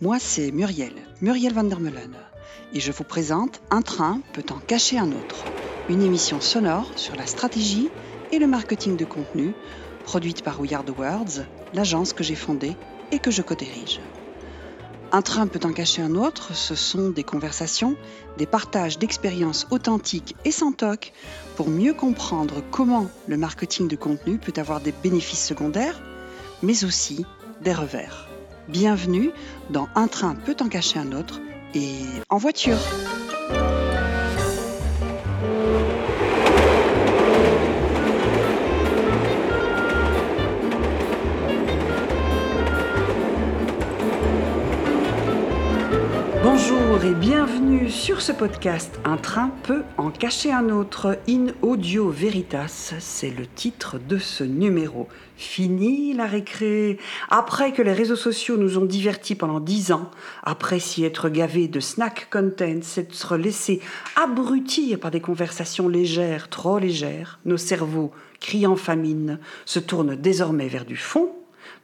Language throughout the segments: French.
Moi c'est Muriel, Muriel van der Meulen, et je vous présente Un train peut en cacher un autre, une émission sonore sur la stratégie et le marketing de contenu, produite par We Are Words, l'agence que j'ai fondée et que je co-dirige. Un train peut en cacher un autre, ce sont des conversations, des partages d'expériences authentiques et sans toc pour mieux comprendre comment le marketing de contenu peut avoir des bénéfices secondaires, mais aussi des revers. Bienvenue dans Un train peut en cacher un autre et en voiture. Bonjour et bienvenue sur ce podcast Un train peut en cacher un autre. In Audio Veritas, c'est le titre de ce numéro. Fini la récré. Après que les réseaux sociaux nous ont divertis pendant dix ans, après s'y être gavés de snack content, s'être laissés abrutir par des conversations légères, trop légères, nos cerveaux, criant famine, se tournent désormais vers du fond,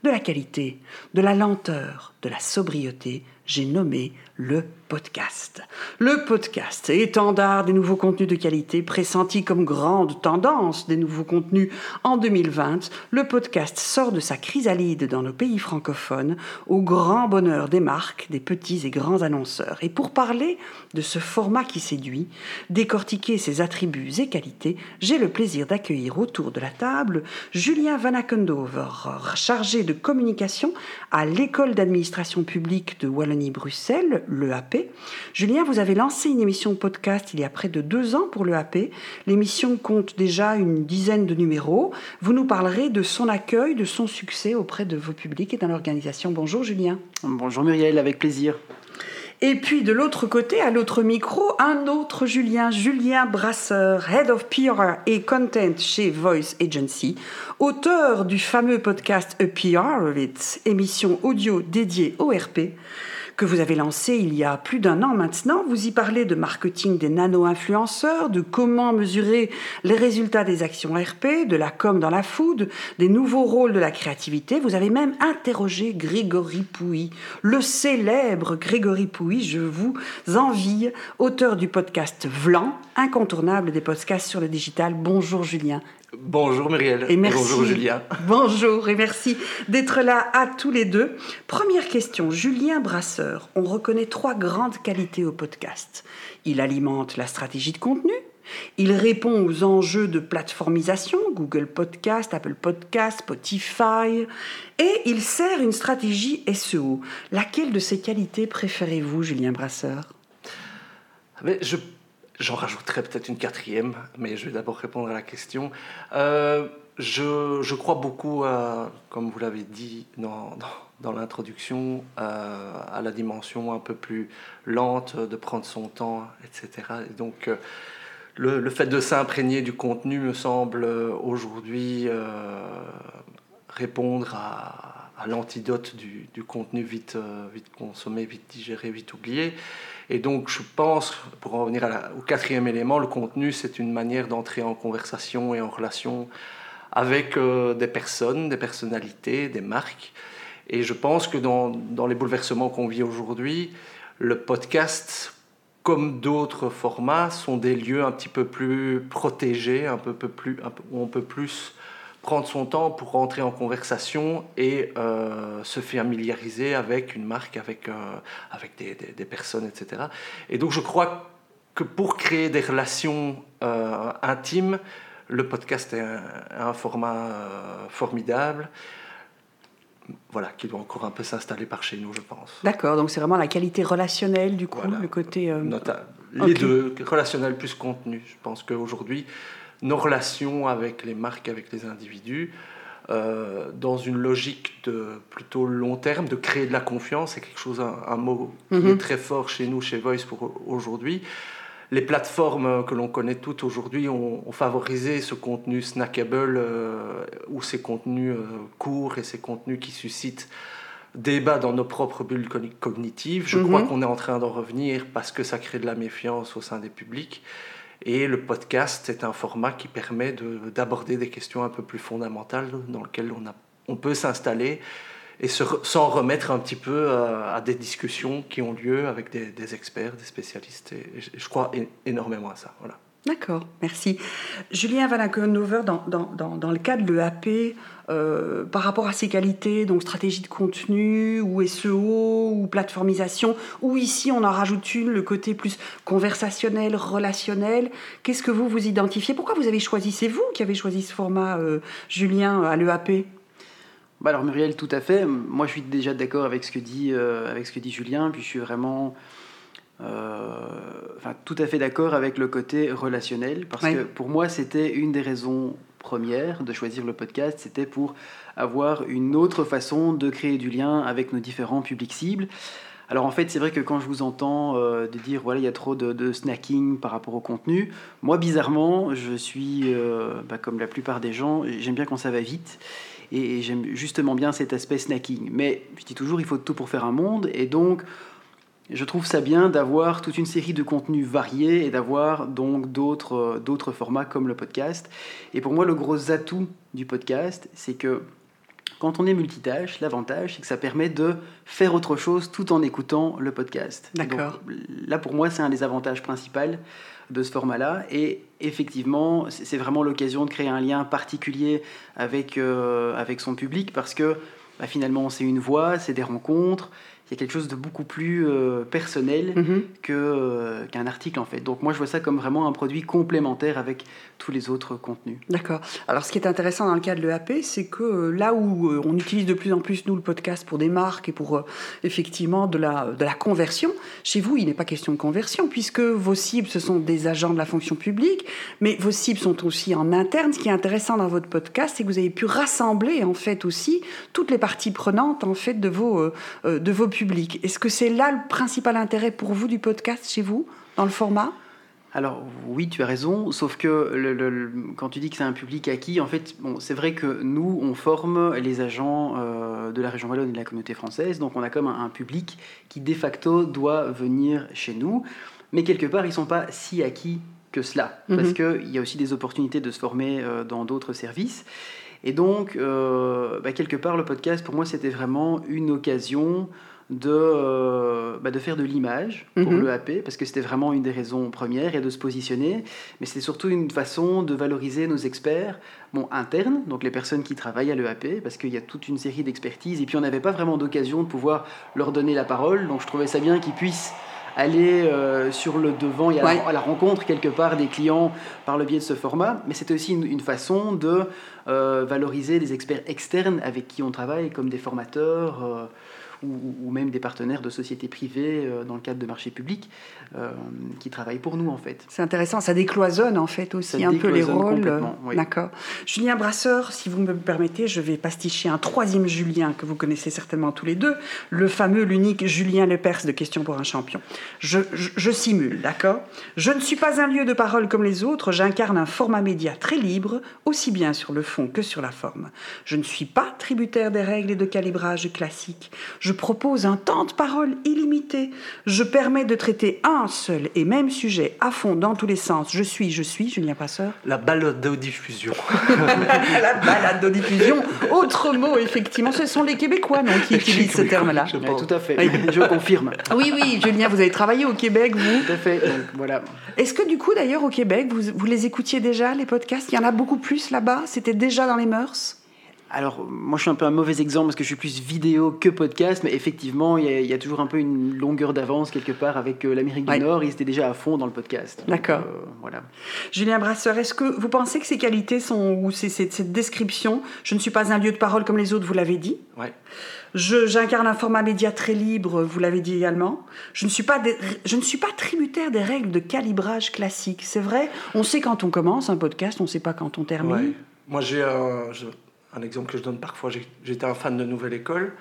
de la qualité, de la lenteur, de la sobriété, j'ai nommé le podcast. Le podcast, étendard des nouveaux contenus de qualité, pressenti comme grande tendance des nouveaux contenus en 2020, le podcast sort de sa chrysalide dans nos pays francophones au grand bonheur des marques, des petits et grands annonceurs. Et pour parler de ce format qui séduit, décortiquer ses attributs et qualités, j'ai le plaisir d'accueillir autour de la table Julien Vanakendover, chargé de communication à l'école d'administration publique de Wallonie-Bruxelles, l'EAP, Julien, vous avez lancé une émission de podcast il y a près de deux ans pour l'EAP. L'émission compte déjà une dizaine de numéros. Vous nous parlerez de son accueil, de son succès auprès de vos publics et dans l'organisation. Bonjour Julien. Bonjour Muriel, avec plaisir. Et puis de l'autre côté, à l'autre micro, un autre Julien, Julien Brasseur, Head of PR et Content chez Voice Agency, auteur du fameux podcast A PR of It, émission audio dédiée au RP que vous avez lancé il y a plus d'un an maintenant. Vous y parlez de marketing des nano-influenceurs, de comment mesurer les résultats des actions RP, de la com dans la food, des nouveaux rôles de la créativité. Vous avez même interrogé Grégory Pouy, le célèbre Grégory Pouy, je vous envie, auteur du podcast Vlan, incontournable des podcasts sur le digital. Bonjour Julien. Bonjour Muriel. Et merci. Bonjour Julien. Bonjour et merci d'être là à tous les deux. Première question, Julien Brasseur, on reconnaît trois grandes qualités au podcast. Il alimente la stratégie de contenu, il répond aux enjeux de plateformisation, Google Podcast, Apple Podcast, Spotify, et il sert une stratégie SEO. Laquelle de ces qualités préférez-vous, Julien Brasseur? Mais je J'en rajouterai peut-être une quatrième, mais je vais d'abord répondre à la question. Euh, je, je, crois beaucoup, à, comme vous l'avez dit dans, dans, l'introduction, euh, à la dimension un peu plus lente, de prendre son temps, etc. Et donc, euh, le, le, fait de s'imprégner du contenu me semble aujourd'hui répondre à, à l'antidote du, du, contenu vite, vite consommé, vite digéré, vite oublié. Et donc, je pense, pour en revenir au quatrième élément, le contenu, c'est une manière d'entrer en conversation et en relation avec euh, des personnes, des personnalités, des marques. Et je pense que dans, les bouleversements qu'on vit aujourd'hui, le podcast, comme d'autres formats, sont des lieux un petit peu plus protégés, un peu, plus, où on peut plus prendre son temps pour rentrer en conversation et euh, se familiariser avec une marque, avec, euh, avec des, des, personnes, etc. Et donc je crois que pour créer des relations euh, intimes, le podcast est un, format formidable. Voilà, qui doit encore un peu s'installer par chez nous, je pense. D'accord, donc c'est vraiment la qualité relationnelle, du coup, le côté... les deux, relationnel plus contenu. Je pense qu'aujourd'hui, nos relations avec les marques, avec les individus, euh, dans une logique de plutôt long terme, de créer de la confiance, c'est quelque chose, un, mot qui mhm. est très fort chez nous, chez Voice pour aujourd'hui. Les plateformes que l'on connaît toutes aujourd'hui ont, favorisé ce contenu snackable euh, ou ces contenus euh, courts et ces contenus qui suscitent débat dans nos propres bulles cognitives. Je crois mhm. qu'on est en train d'en revenir parce que ça crée de la méfiance au sein des publics. Et le podcast est un format qui permet d'aborder des questions un peu plus fondamentales dans lesquelles on, a, on peut s'installer et s'en remettre un petit peu à, des discussions qui ont lieu avec des, experts, des spécialistes. Et, je crois énormément à ça. Voilà. D'accord, merci. Julien Van dans, dans, dans, le cas de l'EAP, euh, par rapport à ses qualités, donc stratégie de contenu, ou SEO, ou plateformisation, ou ici on en rajoute une, le côté plus conversationnel, relationnel, qu'est-ce que vous vous identifiez? Pourquoi vous avez choisi C'est vous qui avez choisi ce format, euh, Julien, à l'EAP bah alors Muriel, tout à fait. Moi, je suis déjà d'accord avec ce que dit euh, avec ce que dit Julien. Puis je suis vraiment, enfin, tout à fait d'accord avec le côté relationnel, parce que pour moi, c'était une des raisons premières de choisir le podcast. C'était pour avoir une autre façon de créer du lien avec nos différents publics cibles. Alors en fait, c'est vrai que quand je vous entends euh, de dire voilà, il y a trop de, snacking par rapport au contenu, moi bizarrement, je suis bah, comme la plupart des gens, j'aime bien quand ça va vite et, j'aime justement bien cet aspect snacking. Mais je dis toujours, il faut tout pour faire un monde, et donc je trouve ça bien d'avoir toute une série de contenus variés et d'avoir donc d'autres d'autres formats comme le podcast. Et pour moi, le gros atout du podcast, c'est que quand on est multitâche, l'avantage, c'est que ça permet de faire autre chose tout en écoutant le podcast. D'accord. Là, pour moi, c'est un des avantages principaux de ce format-là. Et effectivement, c'est vraiment l'occasion de créer un lien particulier avec, euh, avec son public parce que bah, finalement, c'est une voix, c'est des rencontres, il y a quelque chose de beaucoup plus euh, personnel mhm. que, euh, qu'un article en fait. Donc moi je vois ça comme vraiment un produit complémentaire avec tous les autres contenus. D'accord. Alors ce qui est intéressant dans le cas de l'EAP, c'est que euh, là où on utilise de plus en plus nous le podcast pour des marques et pour effectivement de la, de la conversion, chez vous il n'est pas question de conversion puisque vos cibles ce sont des agents de la fonction publique, mais vos cibles sont aussi en interne. Ce qui est intéressant dans votre podcast, c'est que vous avez pu rassembler en fait aussi toutes les parties prenantes en fait de vos, de vos est-ce que c'est là le principal intérêt pour vous du podcast chez vous, dans le format? Alors oui, tu as raison, sauf que quand tu dis que c'est un public acquis, en fait, bon, c'est vrai que nous, on forme les agents euh, de la région Wallonne et de la communauté française, donc on a comme un, public qui de facto doit venir chez nous, mais quelque part, ils ne sont pas si acquis que cela, mhm. parce qu'il y a aussi des opportunités de se former euh, dans d'autres services. Et donc, euh, bah, quelque part, le podcast, pour moi, c'était vraiment une occasion de, euh, bah, de faire de l'image pour mhm. le AP, parce que c'était vraiment une des raisons premières, et de se positionner. Mais c'était surtout une façon de valoriser nos experts bon, internes, donc les personnes qui travaillent à l'EAP, parce qu'il y a toute une série d'expertises, et puis on n'avait pas vraiment d'occasion de pouvoir leur donner la parole, donc je trouvais ça bien qu'ils puissent aller euh, sur le devant et à, la, rencontre quelque part des clients par le biais de ce format, mais c'était aussi une, façon de euh, valoriser des experts externes avec qui on travaille, comme des formateurs ou, même des partenaires de sociétés privées euh, dans le cadre de marchés publics euh, qui travaillent pour nous en fait. C'est intéressant, ça décloisonne en fait aussi un peu les rôles. D'accord. Julien Brasseur, si vous me permettez, je vais pasticher un troisième Julien que vous connaissez certainement tous les deux, le fameux, l'unique Julien Lepers de Question pour un champion. Je, je simule, d'accord Je ne suis pas un lieu de parole comme les autres, j'incarne un format média très libre, aussi bien sur le fond que sur la forme. Je ne suis pas tributaire des règles et de calibrage classiques. Je propose un temps de parole illimité. Je permets de traiter un seul et même sujet à fond dans tous les sens. Je suis, je suis, Julien Passeur. La balade diffusion. la balade diffusion. Autre mot, effectivement. Ce sont les Québécois non, qui utilisent ce terme-là. tout à fait. Je confirme. Oui, oui, Julien, vous avez travaillé au Québec, vous Tout à fait. voilà. Est-ce que du coup, d'ailleurs, au Québec, vous, vous les écoutiez déjà, les podcasts? Il y en a beaucoup plus là-bas? C'était déjà dans les mœurs? Alors, moi, je suis un peu un mauvais exemple parce que je suis plus vidéo que podcast, mais effectivement, il y, a, toujours un peu une longueur d'avance quelque part avec euh, l'Amérique du Nord. Ils étaient déjà à fond dans le podcast. D'accord. Euh, voilà. Julien Brasseur, est-ce que vous pensez que ces qualités sont, ou cette description, je ne suis pas un lieu de parole comme les autres, vous l'avez dit Oui. J'incarne un format média très libre, vous l'avez dit également. Je ne, suis pas je ne suis pas tributaire des règles de calibrage classique. C'est vrai, on sait quand on commence un podcast, on ne sait pas quand on termine. Moi, j'ai un un exemple que je donne parfois, j'étais un fan de Nouvelle École,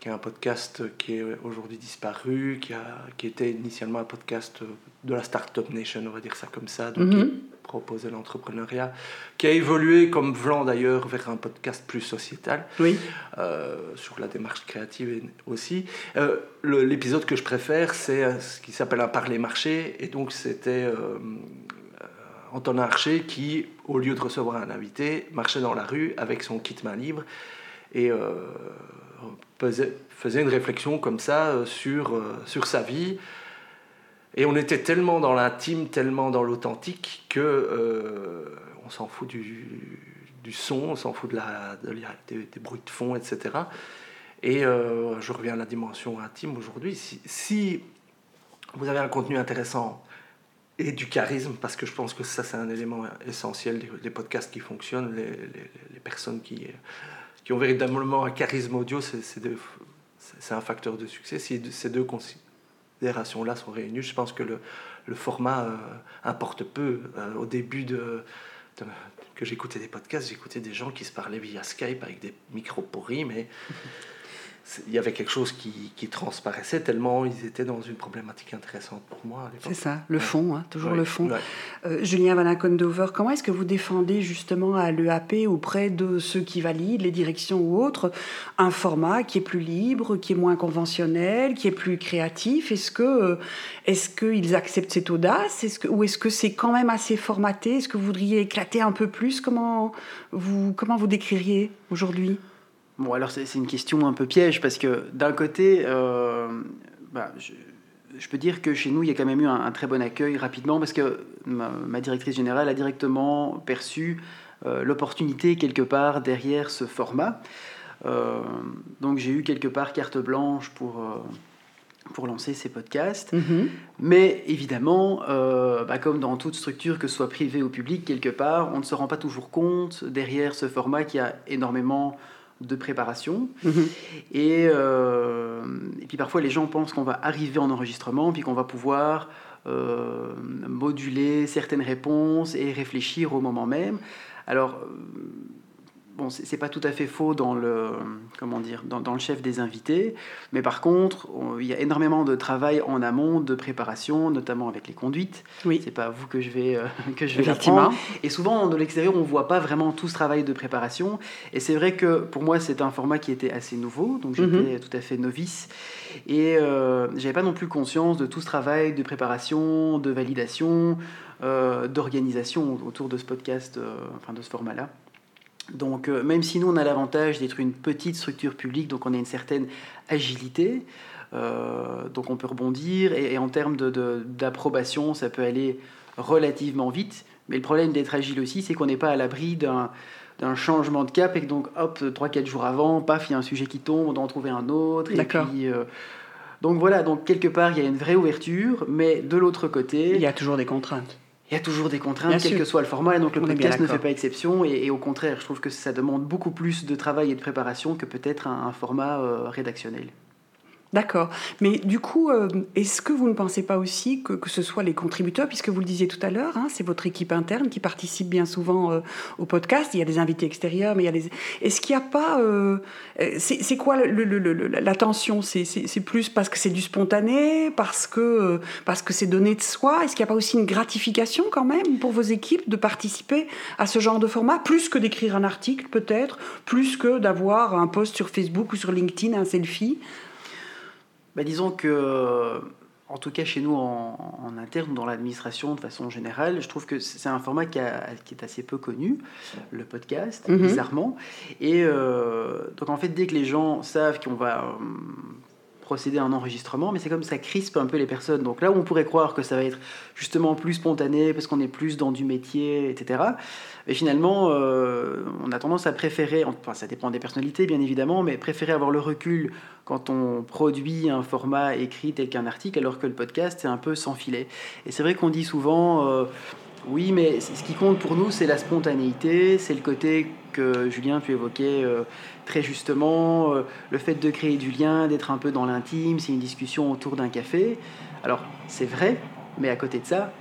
qui est un podcast qui est aujourd'hui disparu, qui, a, qui était initialement un podcast de la Startup Nation, on va dire ça comme ça, donc qui mhm. proposait l'entrepreneuriat, qui a évolué comme Vlan d'ailleurs vers un podcast plus sociétal, oui. Euh, sur la démarche créative aussi. Euh, l'épisode que je préfère, c'est euh, ce qui s'appelle un parler marché, et donc c'était Antonin Archer qui, au lieu de recevoir un invité, marchait dans la rue avec son kit main libre et euh, faisait une réflexion comme ça sur, sur sa vie. Et on était tellement dans l'intime, tellement dans l'authentique que on s'en fout du, du, son, on s'en fout de la, des, bruits de fond, etc. Et je reviens à la dimension intime aujourd'hui. Si, si, vous avez un contenu intéressant et du charisme, parce que je pense que ça, c'est un élément essentiel des, podcasts qui fonctionnent. Les, les, personnes qui, qui ont véritablement un charisme audio, c'est un facteur de succès. Si ces deux considérations-là sont réunies, je pense que le, le format euh, importe peu. Euh, au début de, que j'écoutais des podcasts, j'écoutais des gens qui se parlaient via Skype avec des micros pourris, mais il y avait quelque chose qui, qui, transparaissait tellement ils étaient dans une problématique intéressante pour moi. C'est ça, le fond, hein, toujours le fond. Euh, Julien Van Condover, comment est-ce que vous défendez justement à l'EAP auprès de ceux qui valident, les directions ou autres, un format qui est plus libre, qui est moins conventionnel, qui est plus créatif? Est-ce que euh, est-ce qu'ils acceptent cette audace? Que, Ou est-ce que c'est quand même assez formaté? Est-ce que vous voudriez éclater un peu plus? Comment vous, comment vous décririez aujourd'hui? Bon, alors c'est une question un peu piège parce que d'un côté, euh, bah, je, peux dire que chez nous, il y a quand même eu un, très bon accueil rapidement parce que ma, directrice générale a directement perçu euh, l'opportunité quelque part derrière ce format. Euh, donc j'ai eu quelque part carte blanche pour, pour lancer ces podcasts. Mm-hmm. Mais évidemment, bah, comme dans toute structure, que ce soit privée ou publique, quelque part, on ne se rend pas toujours compte derrière ce format qui a énormément de préparation. Mhm. Et, euh, et, puis parfois les gens pensent qu'on va arriver en enregistrement, puis qu'on va pouvoir euh, moduler certaines réponses et réfléchir au moment même. Alors, bon, c'est pas tout à fait faux dans le, comment dire, dans, dans, le chef des invités, mais par contre, il y a énormément de travail en amont, de préparation, notamment avec les conduites. Oui. C'est pas à vous que je vais, euh, que je vais l'apprendre. Et souvent, de l'extérieur, on voit pas vraiment tout ce travail de préparation. Et c'est vrai que pour moi, c'est un format qui était assez nouveau, donc j'étais mhm. tout à fait novice. Et euh, j'avais pas non plus conscience de tout ce travail de préparation, de validation, euh, d'organisation autour de ce podcast, euh, enfin de ce format-là. Donc, euh, même si nous, on a l'avantage d'être une petite structure publique, donc on a une certaine agilité, euh, donc on peut rebondir, et, en termes d'approbation, ça peut aller relativement vite. Mais le problème d'être agile aussi, c'est qu'on n'est pas à l'abri d'un changement de cap, et que donc, hop, 3-4 jours avant, paf, il y a un sujet qui tombe, on doit en trouver un autre. Et puis, euh, donc voilà, donc quelque part, il y a une vraie ouverture, mais de l'autre côté... Il y a toujours des contraintes il y a toujours des contraintes, quel que soit le format, et donc le podcast ne fait pas exception. Et, au contraire, je trouve que ça demande beaucoup plus de travail et de préparation que peut-être un, format euh, rédactionnel. D'accord. Mais du coup, euh, est-ce que vous ne pensez pas aussi que, que, ce soit les contributeurs, puisque vous le disiez tout à l'heure, hein, c'est votre équipe interne qui participe bien souvent euh, au podcast. Il y a des invités extérieurs, mais il y a des. Est-ce qu'il n'y a pas. Euh, c'est quoi le, la tension C'est plus parce que c'est du spontané, parce que parce que c'est donné de soi Est-ce qu'il n'y a pas aussi une gratification quand même pour vos équipes de participer à ce genre de format, plus que d'écrire un article peut-être, plus que d'avoir un post sur Facebook ou sur LinkedIn, un selfie? Bah, disons que, en tout cas chez nous en, interne, dans l'administration de façon générale, je trouve que c'est un format qui, est assez peu connu, le podcast, mhm. bizarrement. Et euh, donc en fait, dès que les gens savent qu'on va euh, procéder à un enregistrement, mais c'est comme ça crispe un peu les personnes. Donc là où on pourrait croire que ça va être justement plus spontané, parce qu'on est plus dans du métier, etc. Et finalement, euh, on a tendance à préférer, enfin ça dépend des personnalités bien évidemment, mais préférer avoir le recul quand on produit un format écrit tel qu'un article, alors que le podcast c'est un peu sans filet. Et c'est vrai qu'on dit souvent, euh, oui, mais ce qui compte pour nous c'est la spontanéité, c'est le côté que Julien pu évoquer euh, très justement, le fait de créer du lien, d'être un peu dans l'intime, c'est une discussion autour d'un café. Alors c'est vrai, mais à côté de ça,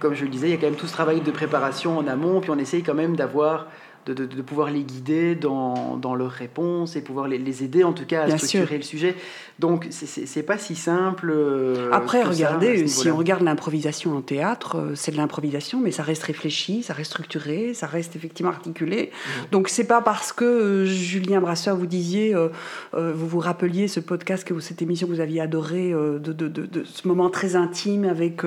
comme je le disais, il y a quand même tout ce travail de préparation en amont, puis on essaye quand même d'avoir de, de, pouvoir les guider dans, dans, leurs réponses et pouvoir les, les aider en tout cas à structurer le sujet. Donc c'est pas si simple. Euh, Après, regardez, si on regarde l'improvisation en théâtre, euh, c'est de l'improvisation, mais ça reste réfléchi, ça reste structuré, ça reste effectivement articulé. Mmh. Donc c'est pas parce que euh, Julien Brasseur, vous disiez, vous vous rappeliez ce podcast, que cette émission que vous aviez adoré, de, de, de, ce moment très intime avec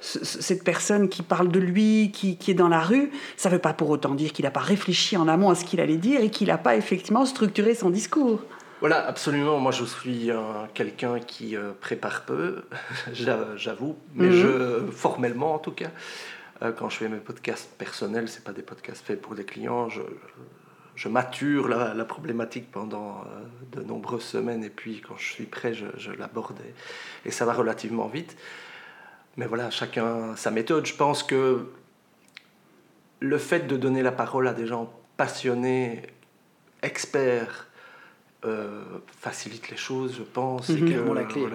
cette personne qui parle de lui, qui, qui est dans la rue, ça veut pas pour autant dire qu'il n'a pas réfléchi en amont à ce qu'il allait dire et qu'il n'a pas effectivement structuré son discours. Voilà, absolument. Moi, je suis quelqu'un qui euh, prépare peu, j'avoue, mais mhm. je, formellement en tout cas. Euh, quand je fais mes podcasts personnels, c'est pas des podcasts faits pour des clients. Je, je mature la, la, problématique pendant euh, de nombreuses semaines et puis quand je suis prêt, je, je l'aborde et, ça va relativement vite. Mais voilà, chacun sa méthode. Je pense que le fait de donner la parole à des gens passionnés, experts, euh, facilite les choses, je pense. et, mhm. la clé.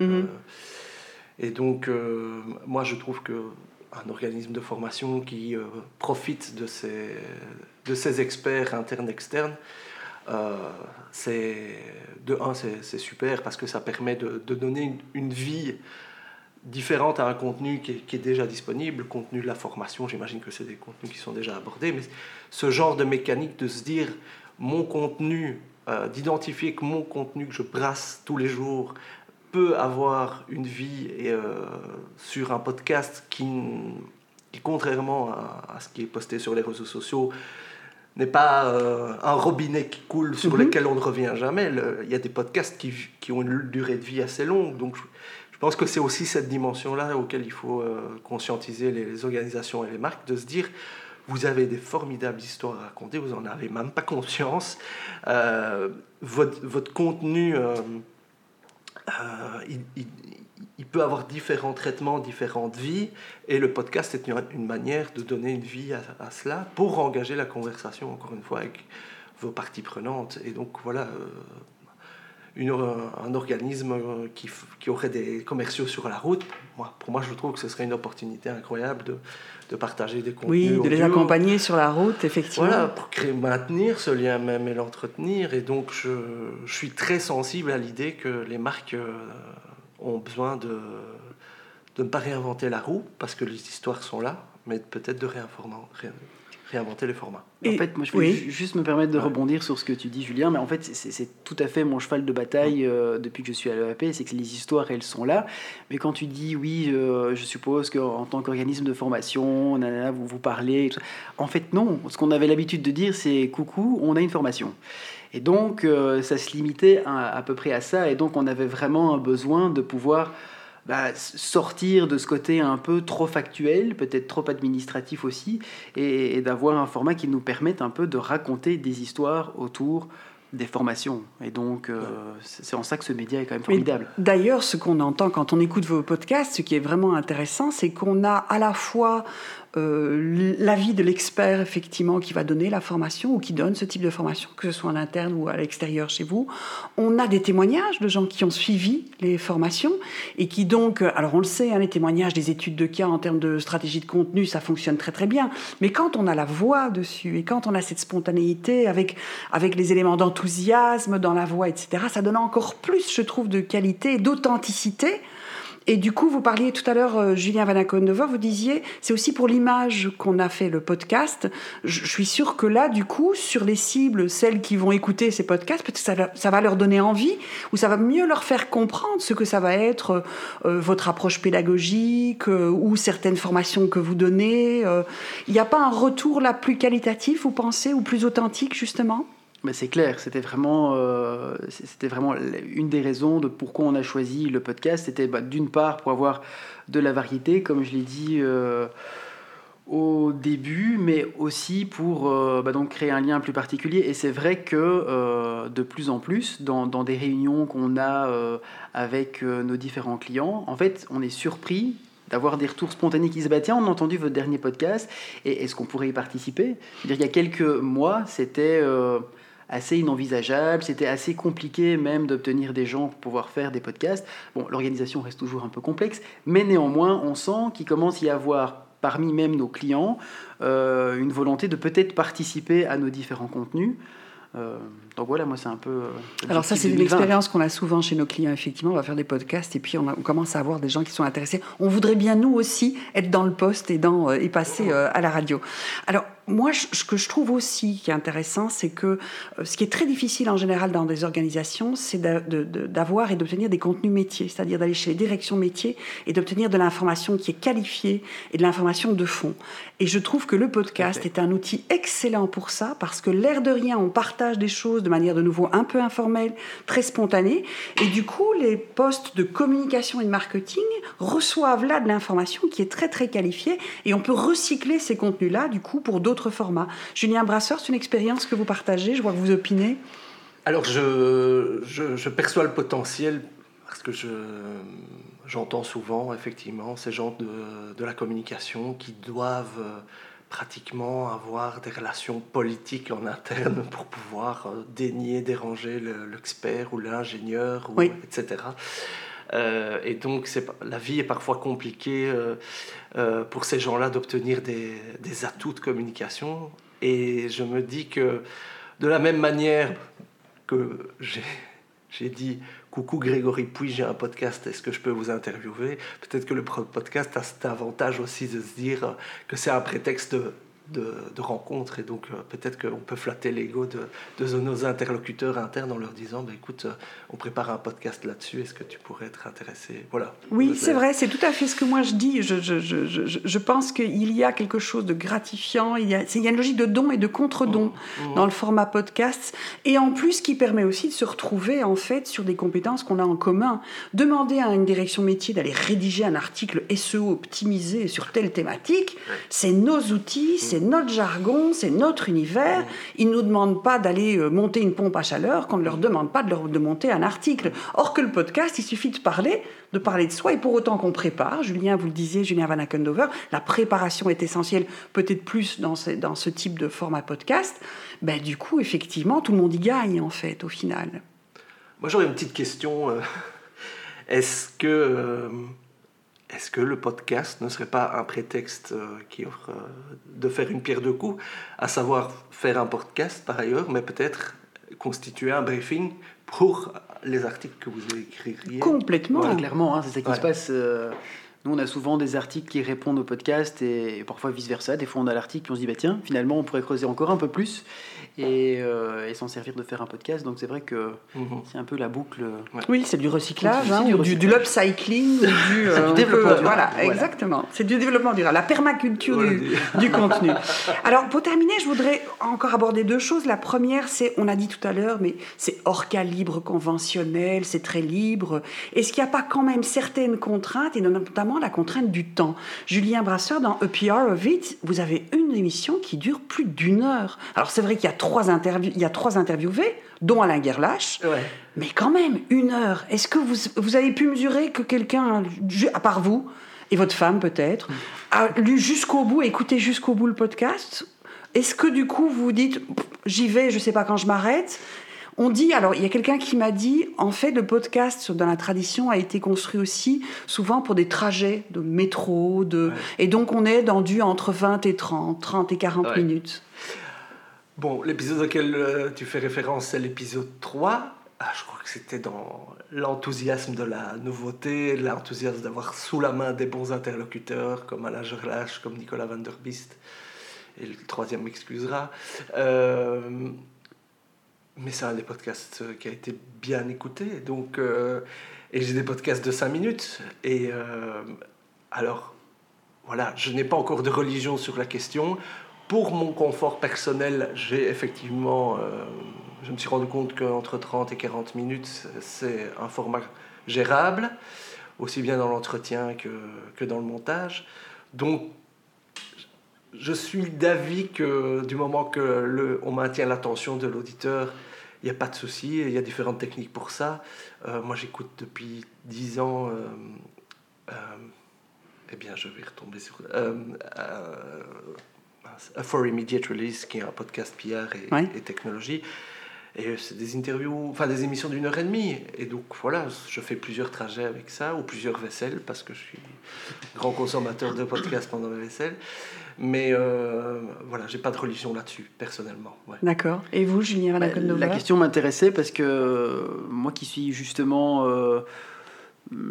Mhm. et donc, moi, je trouve que un organisme de formation qui euh, profite de ces, de ces experts internes externes, euh, c'est de un c'est super parce que ça permet de, de donner une, vie différente à un contenu qui est, qui est, déjà disponible, le contenu de la formation, j'imagine que c'est des contenus qui sont déjà abordés, mais ce genre de mécanique de se dire mon contenu, euh, d'identifier que mon contenu que je brasse tous les jours peut avoir une vie euh, sur un podcast qui, contrairement à, ce qui est posté sur les réseaux sociaux, n'est pas euh, un robinet qui coule sur mhm. lequel on ne revient jamais. Il y a des podcasts qui, qui, ont une durée de vie assez longue. Donc je, pense que c'est aussi cette dimension-là auquelle il faut euh, conscientiser les, organisations et les marques, de se dire, vous avez des formidables histoires à raconter, vous n'en avez même pas conscience. votre, votre, contenu euh, il, peut avoir différents traitements, différentes vies, et le podcast est une, manière de donner une vie à, cela pour engager la conversation, encore une fois, avec vos parties prenantes. Et donc voilà, euh, une, un organisme qui, qui, aurait des commerciaux sur la route, moi, pour moi je trouve que ce serait une opportunité incroyable de, de partager des contenus. Oui, de les accompagner sur la route, effectivement. Voilà, pour créer, maintenir ce lien même et l'entretenir. Et donc, je, je, suis très sensible à l'idée que les marques euh, ont besoin de, de ne pas réinventer la roue, parce que les histoires sont là, mais peut-être de réinformer, réinventer les formats. en fait, moi, je vais juste me permettre de rebondir sur ce que tu dis, Julien, mais en fait, c'est tout à fait mon cheval de bataille euh, depuis que je suis à l'EAP, c'est que les histoires, elles sont là. Mais quand tu dis, oui, euh, je suppose qu'en tant qu'organisme de formation, vous vous parlez, en fait, non. Ce qu'on avait l'habitude de dire, c'est coucou, on a une formation. Et donc, euh, ça se limitait à, à, peu près à ça, et donc on avait vraiment un besoin de pouvoir bah, sortir de ce côté un peu trop factuel, peut-être trop administratif aussi, et, d'avoir un format qui nous permette un peu de raconter des histoires autour des formations. Et donc, euh, c'est en ça que ce média est quand même formidable. D'ailleurs, ce qu'on entend quand on écoute vos podcasts, ce qui est vraiment intéressant, c'est qu'on a à la fois euh, l'avis de l'expert effectivement qui va donner la formation ou qui donne ce type de formation, que ce soit en interne ou à l'extérieur chez vous. On a des témoignages de gens qui ont suivi les formations et qui donc, alors on le sait, hein, les témoignages des études de cas en termes de stratégie de contenu, ça fonctionne très très bien. Mais quand on a la voix dessus et quand on a cette spontanéité avec, avec les éléments d'enthousiasme dans la voix, etc., ça donne encore plus, je trouve, de qualité, d'authenticité et du coup, vous parliez tout à l'heure, euh, Julien Vanakonova, vous disiez, c'est aussi pour l'image qu'on a fait le podcast. Je, suis sûre que là, du coup, sur les cibles, celles qui vont écouter ces podcasts, peut-être ça, ça, va leur donner envie, ou ça va mieux leur faire comprendre ce que ça va être euh, votre approche pédagogique, euh, ou certaines formations que vous donnez. Il n'y a pas un retour là plus qualitatif, vous pensez, ou plus authentique, justement? Mais c'est clair, c'était vraiment, euh, c'était vraiment une des raisons de pourquoi on a choisi le podcast. C'était bah, d'une part pour avoir de la variété, comme je l'ai dit euh, au début, mais aussi pour euh, bah, donc créer un lien plus particulier. Et c'est vrai que de plus en plus, dans, dans des réunions qu'on a avec nos différents clients, en fait, on est surpris d'avoir des retours spontanés qui se bah, tiens on a entendu votre dernier podcast et est-ce qu'on pourrait y participer? Dire, il y a quelques mois c'était assez inenvisageable, c'était assez compliqué même d'obtenir des gens pour pouvoir faire des podcasts. Bon, l'organisation reste toujours un peu complexe, mais néanmoins, on sent qu'il commence à y avoir parmi même nos clients euh, une volonté de peut-être participer à nos différents contenus. Euh, donc voilà, moi c'est un peu. Euh, Alors ça c'est une expérience qu'on a souvent chez nos clients. Effectivement, on va faire des podcasts et puis on, commence à avoir des gens qui sont intéressés. On voudrait bien nous aussi être dans le poste et dans et passer à la radio. Alors moi, ce que je trouve aussi qui est intéressant, c'est que euh, ce qui est très difficile en général dans des organisations, c'est d'avoir et d'obtenir des contenus métiers, c'est-à-dire d'aller chez les directions métiers et d'obtenir de l'information qui est qualifiée et de l'information de fond. Et je trouve que le podcast est un outil excellent pour ça, parce que l'air de rien, on partage des choses de manière de nouveau un peu informelle, très spontanée, et du coup, les postes de communication et de marketing reçoivent là de l'information qui est très très qualifiée, et on peut recycler ces contenus-là, du coup, pour d'autres format. Julien Brasseur, c'est une expérience que vous partagez, je vois que vous opinez. Alors je, je, perçois le potentiel parce que je, j'entends souvent effectivement ces gens de, de, la communication qui doivent euh, pratiquement avoir des relations politiques en interne pour pouvoir euh, dénier, déranger l'expert ou l'ingénieur, etc. Euh, et donc, la vie est parfois compliquée euh, pour ces gens-là d'obtenir des, atouts de communication. Et je me dis que de la même manière que j'ai dit Coucou Grégory Puy, j'ai un podcast, est-ce que je peux vous interviewer? Peut-être que le podcast a cet avantage aussi de se dire que c'est un prétexte rencontres et donc euh, peut-être qu'on peut flatter l'ego de, de, nos interlocuteurs internes en leur disant bah, écoute, euh, on prépare un podcast là-dessus, est-ce que tu pourrais être intéressé? Voilà. Oui, c'est vrai, c'est tout à fait ce que moi je dis. Je, je, je, je pense qu'il y a quelque chose de gratifiant, il y a, il y a une logique de don et de contre-don mmh, mmh. dans le format podcast et en plus qui permet aussi de se retrouver en fait sur des compétences qu'on a en commun. Demander à une direction métier d'aller rédiger un article SEO optimisé sur telle thématique, c'est nos outils, c'est c'est notre jargon, c'est notre univers. Ils ne nous demandent pas d'aller euh, monter une pompe à chaleur qu'on ne leur demande pas de, leur, de monter un article. Or que le podcast, il suffit de parler, de parler de soi, et pour autant qu'on prépare, Julien, vous le disiez, Julien Van Akendover, la préparation est essentielle, peut-être plus dans ce, type de format podcast. Ben, du coup, effectivement, tout le monde y gagne, en fait, au final. Moi, j'aurais une petite question. Euh, est-ce que... Euh, est-ce que le podcast ne serait pas un prétexte euh, qui offre euh, de faire une pierre de coups, à savoir faire un podcast par ailleurs, mais peut-être constituer un briefing pour les articles que vous écririez? Complètement, clairement, hein, c'est ça qui se passe. Euh, nous, on a souvent des articles qui répondent au podcast et, parfois vice-versa. Des fois, on a l'article et on se dit, bah, tiens, finalement, on pourrait creuser encore un peu plus. Euh, et, s'en servir de faire un podcast. Donc c'est vrai que mhm. c'est un peu la boucle. Oui, c'est du recyclage, hein, du, du, upcycling, du, euh, développement durable. Voilà, exactement. C'est du développement durable, la permaculture du, contenu. Alors pour terminer, je voudrais encore aborder deux choses. La première, c'est, on a dit tout à l'heure, mais c'est hors calibre conventionnel, c'est très libre. Est-ce qu'il n'y a pas quand même certaines contraintes, et notamment la contrainte du temps? Julien Brasseur, dans A PR of It, vous avez une émission qui dure plus d'une heure. Alors c'est vrai qu'il y a trois interviews, il y a trois interviewés, dont Alain Guerlache. Mais quand même, une heure. Est-ce que vous, vous, avez pu mesurer que quelqu'un, à part vous, et votre femme peut-être, a lu jusqu'au bout, écouté jusqu'au bout le podcast? Est-ce que du coup vous vous dites, j'y vais, je ne sais pas quand je m'arrête? On dit, alors il y a quelqu'un qui m'a dit, en fait le podcast dans la tradition a été construit aussi souvent pour des trajets de métro, de... et donc on est dans du entre 20 et 30, 30 et 40 minutes. Bon, l'épisode auquel euh, tu fais référence, c'est l'épisode 3. Ah, je crois que c'était dans l'enthousiasme de la nouveauté, l'enthousiasme d'avoir sous la main des bons interlocuteurs comme Alain Gerlache, comme Nicolas Van der Bist. Et le troisième m'excusera. Euh, mais c'est un des podcasts qui a été bien écouté. Donc, euh, et j'ai des podcasts de 5 minutes. Et alors, voilà, je n'ai pas encore de religion sur la question pour mon confort personnel, j'ai effectivement, euh, je me suis rendu compte qu'entre 30 et 40 minutes, c'est un format gérable, aussi bien dans l'entretien que, que dans le montage. Donc, je suis d'avis que du moment que le, on maintient l'attention de l'auditeur, il n'y a pas de souci, il y a différentes techniques pour ça. Euh, moi, j'écoute depuis 10 ans. Euh, eh bien, je vais retomber sur. For Immediate Release, qui est un podcast PR et, technologie. Et euh, c'est des interviews, enfin des émissions d'une heure et demie. Et donc voilà, je fais plusieurs trajets avec ça, ou plusieurs vaisselles, parce que je suis grand consommateur de podcasts pendant la vaisselle. Mais euh, voilà, j'ai pas de religion là-dessus, personnellement. D'accord. Et vous, Julien bah, La question m'intéressait parce que euh, moi qui suis justement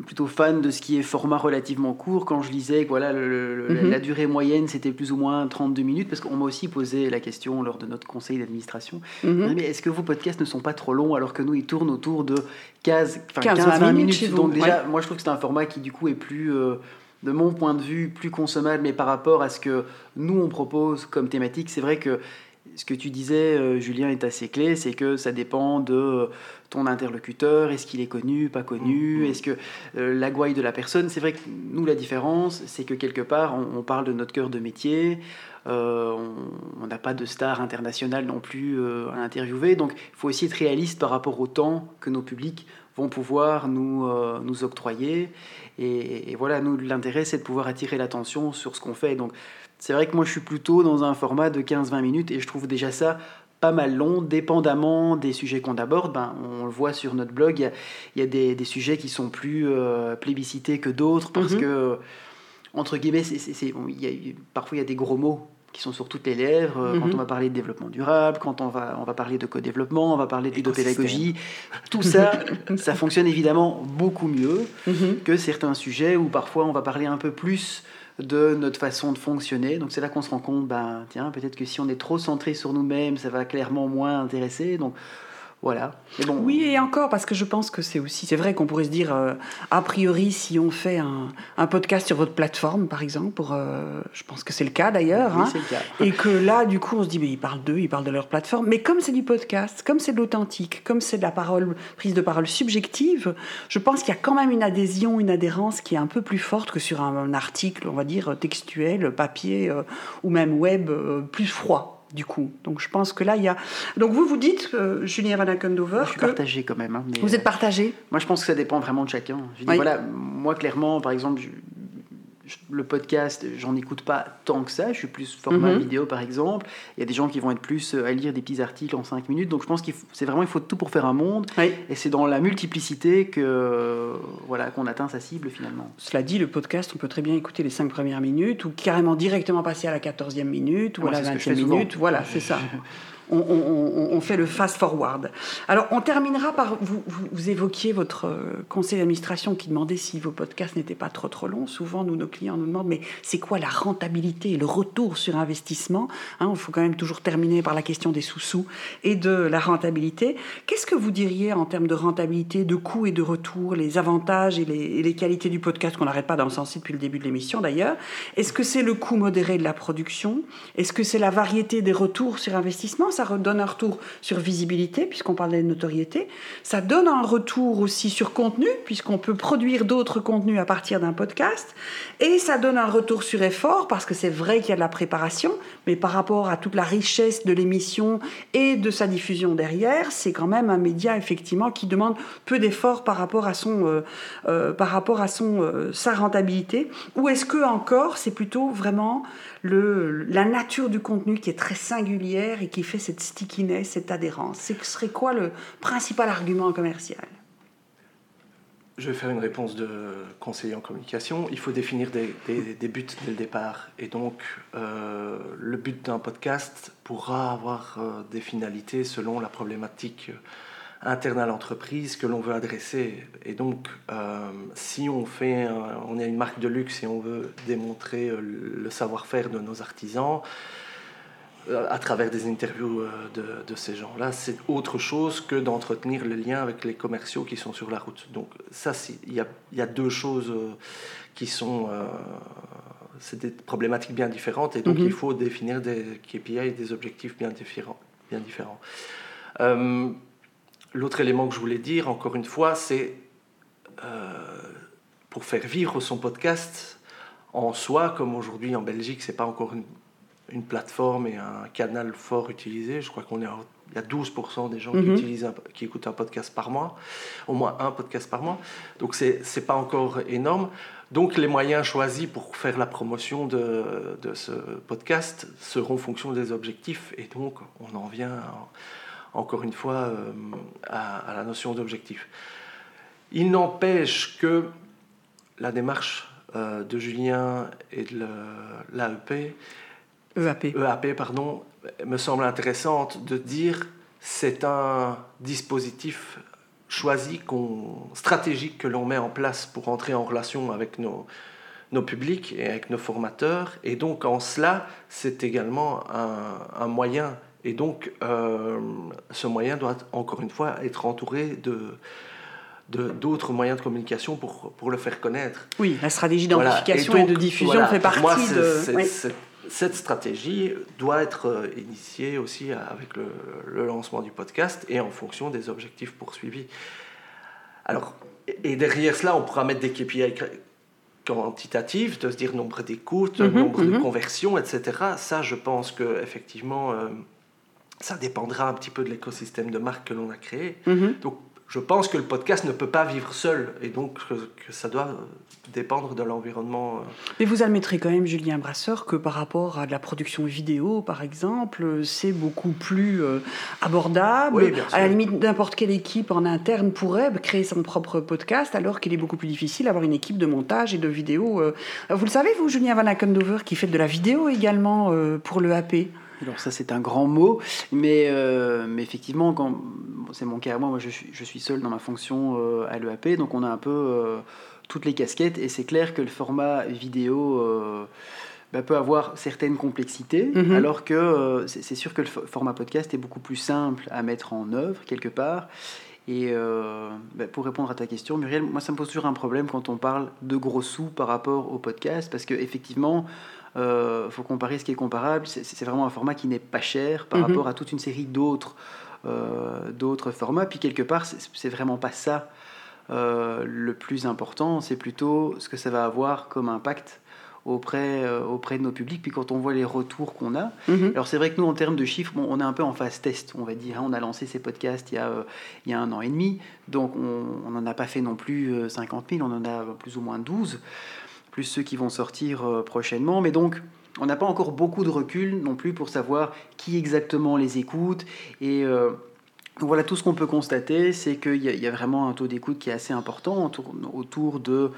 plutôt fan de ce qui est format relativement court. Quand je lisais que voilà, mhm. la durée moyenne, c'était plus ou moins 32 minutes, parce qu'on m'a aussi posé la question lors de notre conseil d'administration, mhm. mais est-ce que vos podcasts ne sont pas trop longs alors que nous, ils tournent autour de 15, 15-20 minutes, Donc déjà, moi, je trouve que c'est un format qui, du coup, est plus... Euh, de mon point de vue, plus consommable, mais par rapport à ce que nous, on propose comme thématique, c'est vrai que ce que tu disais, euh, Julien, est assez clé, c'est que ça dépend de ton interlocuteur, est-ce qu'il est connu, pas connu, mm-hmm. est-ce que euh, la gouaille de la personne, c'est vrai que nous, la différence, c'est que quelque part, on, parle de notre cœur de métier, euh, on n'a pas de star internationale non plus à interviewer, donc il faut aussi être réaliste par rapport au temps que nos publics vont pouvoir nous, nous octroyer. Et, et, voilà, nous, l'intérêt, c'est de pouvoir attirer l'attention sur ce qu'on fait. Donc, c'est vrai que moi je suis plutôt dans un format de 15-20 minutes et je trouve déjà ça pas mal long, dépendamment des sujets qu'on aborde. Ben, on le voit sur notre blog, il y a, des, des, sujets qui sont plus euh, plébiscités que d'autres parce mhm. que, entre guillemets, parfois il y a des gros mots qui sont sur toutes les lèvres, euh, quand mhm. on va parler de développement durable, quand on va, on va parler de co-développement, on va parler de pédagogie, tout ça, ça fonctionne évidemment beaucoup mieux mhm. que certains sujets où parfois on va parler un peu plus de notre façon de fonctionner. Donc c'est là qu'on se rend compte, ben, tiens, peut-être que si on est trop centré sur nous-mêmes, ça va clairement moins intéresser. Donc voilà. Oui, et encore, parce que je pense que c'est aussi, c'est vrai qu'on pourrait se dire, euh, a priori, si on fait un, podcast sur votre plateforme, par exemple, pour, euh, je pense que c'est le cas d'ailleurs, oui, hein, et que là, du coup, on se dit, mais ils parlent d'eux, ils parlent de leur plateforme, mais comme c'est du podcast, comme c'est de l'authentique, comme c'est de la parole, prise de parole subjective, je pense qu'il y a quand même une adhésion, une adhérence qui est un peu plus forte que sur un, article, on va dire, textuel, papier, euh, ou même web, plus froid du coup. Donc je pense que là, il y a... Donc vous, vous dites, euh, Julien Van Akendover... Je suis partagé quand même. Hein, vous êtes partagé Moi, je pense que ça dépend vraiment de chacun. Je dis, voilà, moi, clairement, par exemple, le podcast, j'en écoute pas tant que ça. Je suis plus format mhm. vidéo, par exemple. Il y a des gens qui vont être plus euh, à lire des petits articles en 5 minutes. Donc, je pense qu'il c'est vraiment, il faut tout pour faire un monde. Et c'est dans la multiplicité que voilà qu'on atteint sa cible finalement. Cela dit, le podcast, on peut très bien écouter les 5 premières minutes ou carrément directement passer à la 14e minute ou à la 20e minute. Voilà, c'est ça. on, fait le fast-forward. Alors, on terminera par. Vous, vous, évoquiez votre euh, conseil d'administration qui demandait si vos podcasts n'étaient pas trop trop longs. Souvent, nous, nos clients nous demandent mais c'est quoi la rentabilité et le retour sur investissement hein, Il faut quand même toujours terminer par la question des sous-sous et de la rentabilité. Qu'est-ce que vous diriez en termes de rentabilité, de coûts et de retour, les avantages et les, qualités du podcast qu'on n'arrête pas d'encenser depuis le début de l'émission d'ailleurs? Est-ce que c'est le coût modéré de la production? Est-ce que c'est la variété des retours sur investissement? Ça donne un retour sur visibilité, puisqu'on parlait de notoriété. Ça donne un retour aussi sur contenu, puisqu'on peut produire d'autres contenus à partir d'un podcast. Et ça donne un retour sur effort, parce que c'est vrai qu'il y a de la préparation, mais par rapport à toute la richesse de l'émission et de sa diffusion derrière, c'est quand même un média, effectivement, qui demande peu d'efforts par rapport à, son, euh, euh, par rapport à son, euh, sa rentabilité. Ou est-ce que encore, c'est plutôt vraiment la nature du contenu qui est très singulière et qui fait cette stickiness, cette adhérence Ce serait quoi le principal argument commercial? Je vais faire une réponse de conseiller en communication. Il faut définir des, des, buts dès le départ. Et donc, euh, le but d'un podcast pourra avoir euh, des finalités selon la problématique interne à l'entreprise que l'on veut adresser. Et donc, euh, si on fait, on est une marque de luxe et on veut démontrer euh, le savoir-faire de nos artisans euh, à travers des interviews de, de ces gens-là, c'est autre chose que d'entretenir le lien avec les commerciaux qui sont sur la route. Donc ça, il y a, y a, deux choses qui sont... c'est des problématiques bien différentes et donc mm-hmm. il faut définir des KPI et des objectifs bien différents. Bien différents. L'autre élément que je voulais dire, encore une fois, c'est euh, pour faire vivre son podcast en soi, comme aujourd'hui en Belgique, c'est pas encore une, plateforme et un canal fort utilisé. Je crois qu'on est il y a 12% des gens qui, mhm. utilisent qui écoutent un podcast par mois, au moins un podcast par mois. Donc c'est n'est pas encore énorme. Donc les moyens choisis pour faire la promotion de, de ce podcast seront en fonction des objectifs. Et donc on en vient encore une fois, euh, à, la notion d'objectif. Il n'empêche que la démarche euh, de Julien et de l'AEP, EAP. EAP pardon, me semble intéressante de dire c'est un dispositif choisi, stratégique que l'on met en place pour entrer en relation avec nos, nos publics et avec nos formateurs. Et donc en cela, c'est également un, un, moyen. Et donc euh, ce moyen doit encore une fois être entouré de d'autres moyens de communication pour, pour le faire connaître. Oui, la stratégie d'amplification et, de diffusion fait partie de... cette stratégie doit être euh, initiée aussi avec le, le, lancement du podcast et en fonction des objectifs poursuivis. Alors, et derrière cela, on pourra mettre des KPI quantitatifs, de se dire nombre d'écoutes, mhm, nombre de mhm. conversions, etc. Ça, je pense que effectivement, euh, ça dépendra un petit peu de l'écosystème de marque que l'on a créé. Mhm. Donc, je pense que le podcast ne peut pas vivre seul et donc que, ça doit dépendre de l'environnement. Euh. Mais vous admettrez quand même, Julien Brasseur, que par rapport à de la production vidéo, par exemple, c'est beaucoup plus euh, abordable. à la limite, n'importe quelle équipe en interne pourrait créer son propre podcast, alors qu'il est beaucoup plus difficile d'avoir une équipe de montage et de vidéo. Euh. Vous le savez, vous, Julien Van Akendover, qui fait de la vidéo également pour le AP alors ça c'est un grand mot, mais, euh, mais effectivement, quand c'est mon cas, moi, moi je, suis, je suis seul dans ma fonction euh, à l'EAP, donc on a un peu euh, toutes les casquettes, et c'est clair que le format vidéo bah, peut avoir certaines complexités, mhm. alors que c'est sûr que le format podcast est beaucoup plus simple à mettre en œuvre quelque part. Et bah, pour répondre à ta question, Muriel, moi ça me pose toujours un problème quand on parle de gros sous par rapport au podcast, parce qu'effectivement, euh, faut comparer ce qui est comparable. C'est vraiment un format qui n'est pas cher par mhm. rapport à toute une série d'autres euh, d'autres formats. Puis quelque part, c'est vraiment pas ça euh, le plus important. C'est plutôt ce que ça va avoir comme impact auprès, auprès de nos publics. Puis quand on voit les retours qu'on a, mhm. alors c'est vrai que nous, en termes de chiffres, on est un peu en phase test, on va dire. Hein. On a lancé ces podcasts il y a, il y a un an et demi, donc on n'en a pas fait non plus 50 000, on en a plus ou moins 12 plus ceux qui vont sortir euh, prochainement. Mais donc, on n'a pas encore beaucoup de recul non plus pour savoir qui exactement les écoute. Et euh, voilà, tout ce qu'on peut constater, c'est qu'il y, a vraiment un taux d'écoute qui est assez important, autour, autour, de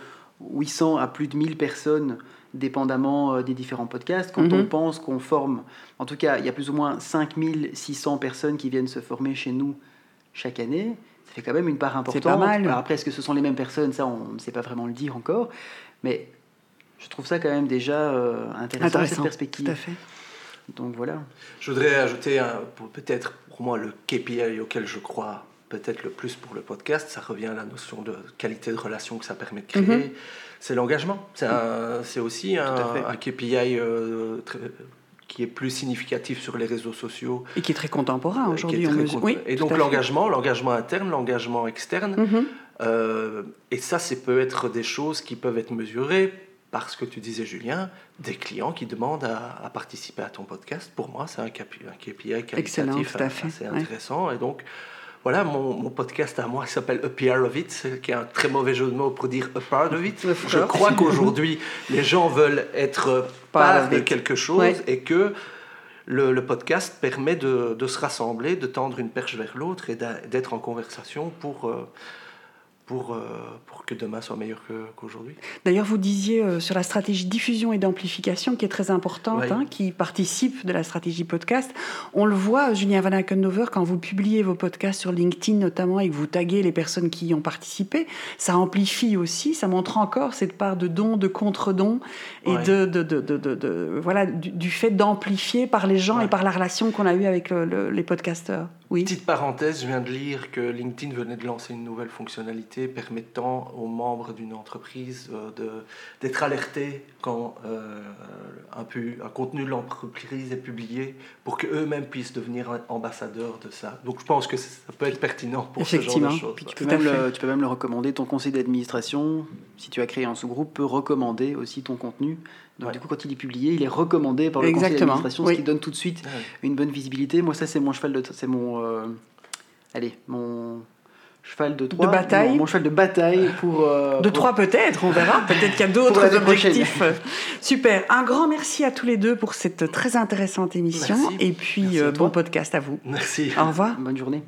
800 à plus de 1000 personnes, dépendamment euh, des différents podcasts. Quand mhm. on pense qu'on forme, en tout cas, il y a plus ou moins 5600 personnes qui viennent se former chez nous chaque année. Ça fait quand même une part importante. Pas mal. après, est-ce que ce sont les mêmes personnes? Ça, on ne sait pas vraiment le dire encore. Mais je trouve ça quand même déjà euh, intéressant, cette perspective. Tout à fait. Donc voilà. Je voudrais ajouter peut-être pour moi le KPI auquel je crois peut-être le plus pour le podcast, ça revient à la notion de qualité de relation que ça permet de créer. Mhm. C'est l'engagement. C'est aussi un, un, KPI euh, qui est plus significatif sur les réseaux sociaux. Et qui est très contemporain aujourd'hui. Oui, et donc l'engagement, l'engagement interne, l'engagement externe. Mhm. Euh, et ça, c'est peut être des choses qui peuvent être mesurées parce que tu disais, Julien, des clients qui demandent à, participer à ton podcast. Pour moi, c'est un, KPI qualitatif assez intéressant. Et donc, voilà, mon, podcast à moi s'appelle A PR of It, qui est un très mauvais jeu de mots pour dire A Part of It. Je crois qu'aujourd'hui, les gens veulent être part de quelque chose et que le, podcast permet de, se rassembler, de tendre une perche vers l'autre et d'être en conversation pour... Euh, pour, euh, pour que demain soit meilleur qu'aujourd'hui. D'ailleurs, vous disiez euh, sur la stratégie diffusion et d'amplification qui est très importante, hein, qui participe de la stratégie podcast. On le voit, Julien Van Akenhover, quand vous publiez vos podcasts sur LinkedIn notamment et que vous taguez les personnes qui y ont participé, ça amplifie aussi, ça montre encore cette part de don, de contre-don et de, de, de, de, voilà, du, fait d'amplifier par les gens et par la relation qu'on a eue avec les podcasteurs. Oui. Petite parenthèse, je viens de lire que LinkedIn venait de lancer une nouvelle fonctionnalité permettant aux membres d'une entreprise euh, d'être alertés quand euh, un, un, contenu de l'entreprise est publié pour qu'eux-mêmes puissent devenir ambassadeurs de ça. Donc je pense que ça peut être pertinent pour ce genre de choses. tu, peux même le, tu peux même le recommander. Ton conseil d'administration, si tu as créé un sous-groupe, peut recommander aussi ton contenu. Donc du coup, quand il est publié, il est recommandé par le conseil d'administration, ce qui donne tout de suite une bonne visibilité. Moi, ça, c'est mon cheval de... C'est mon... Euh, allez, mon cheval de trois. De bataille. mon cheval de bataille pour. Euh, de trois peut-être, on verra. Peut-être qu'il y a d'autres objectifs. Super. Un grand merci à tous les deux pour cette très intéressante émission. Et puis, euh, bon podcast à vous. Merci. Au revoir. Bonne journée.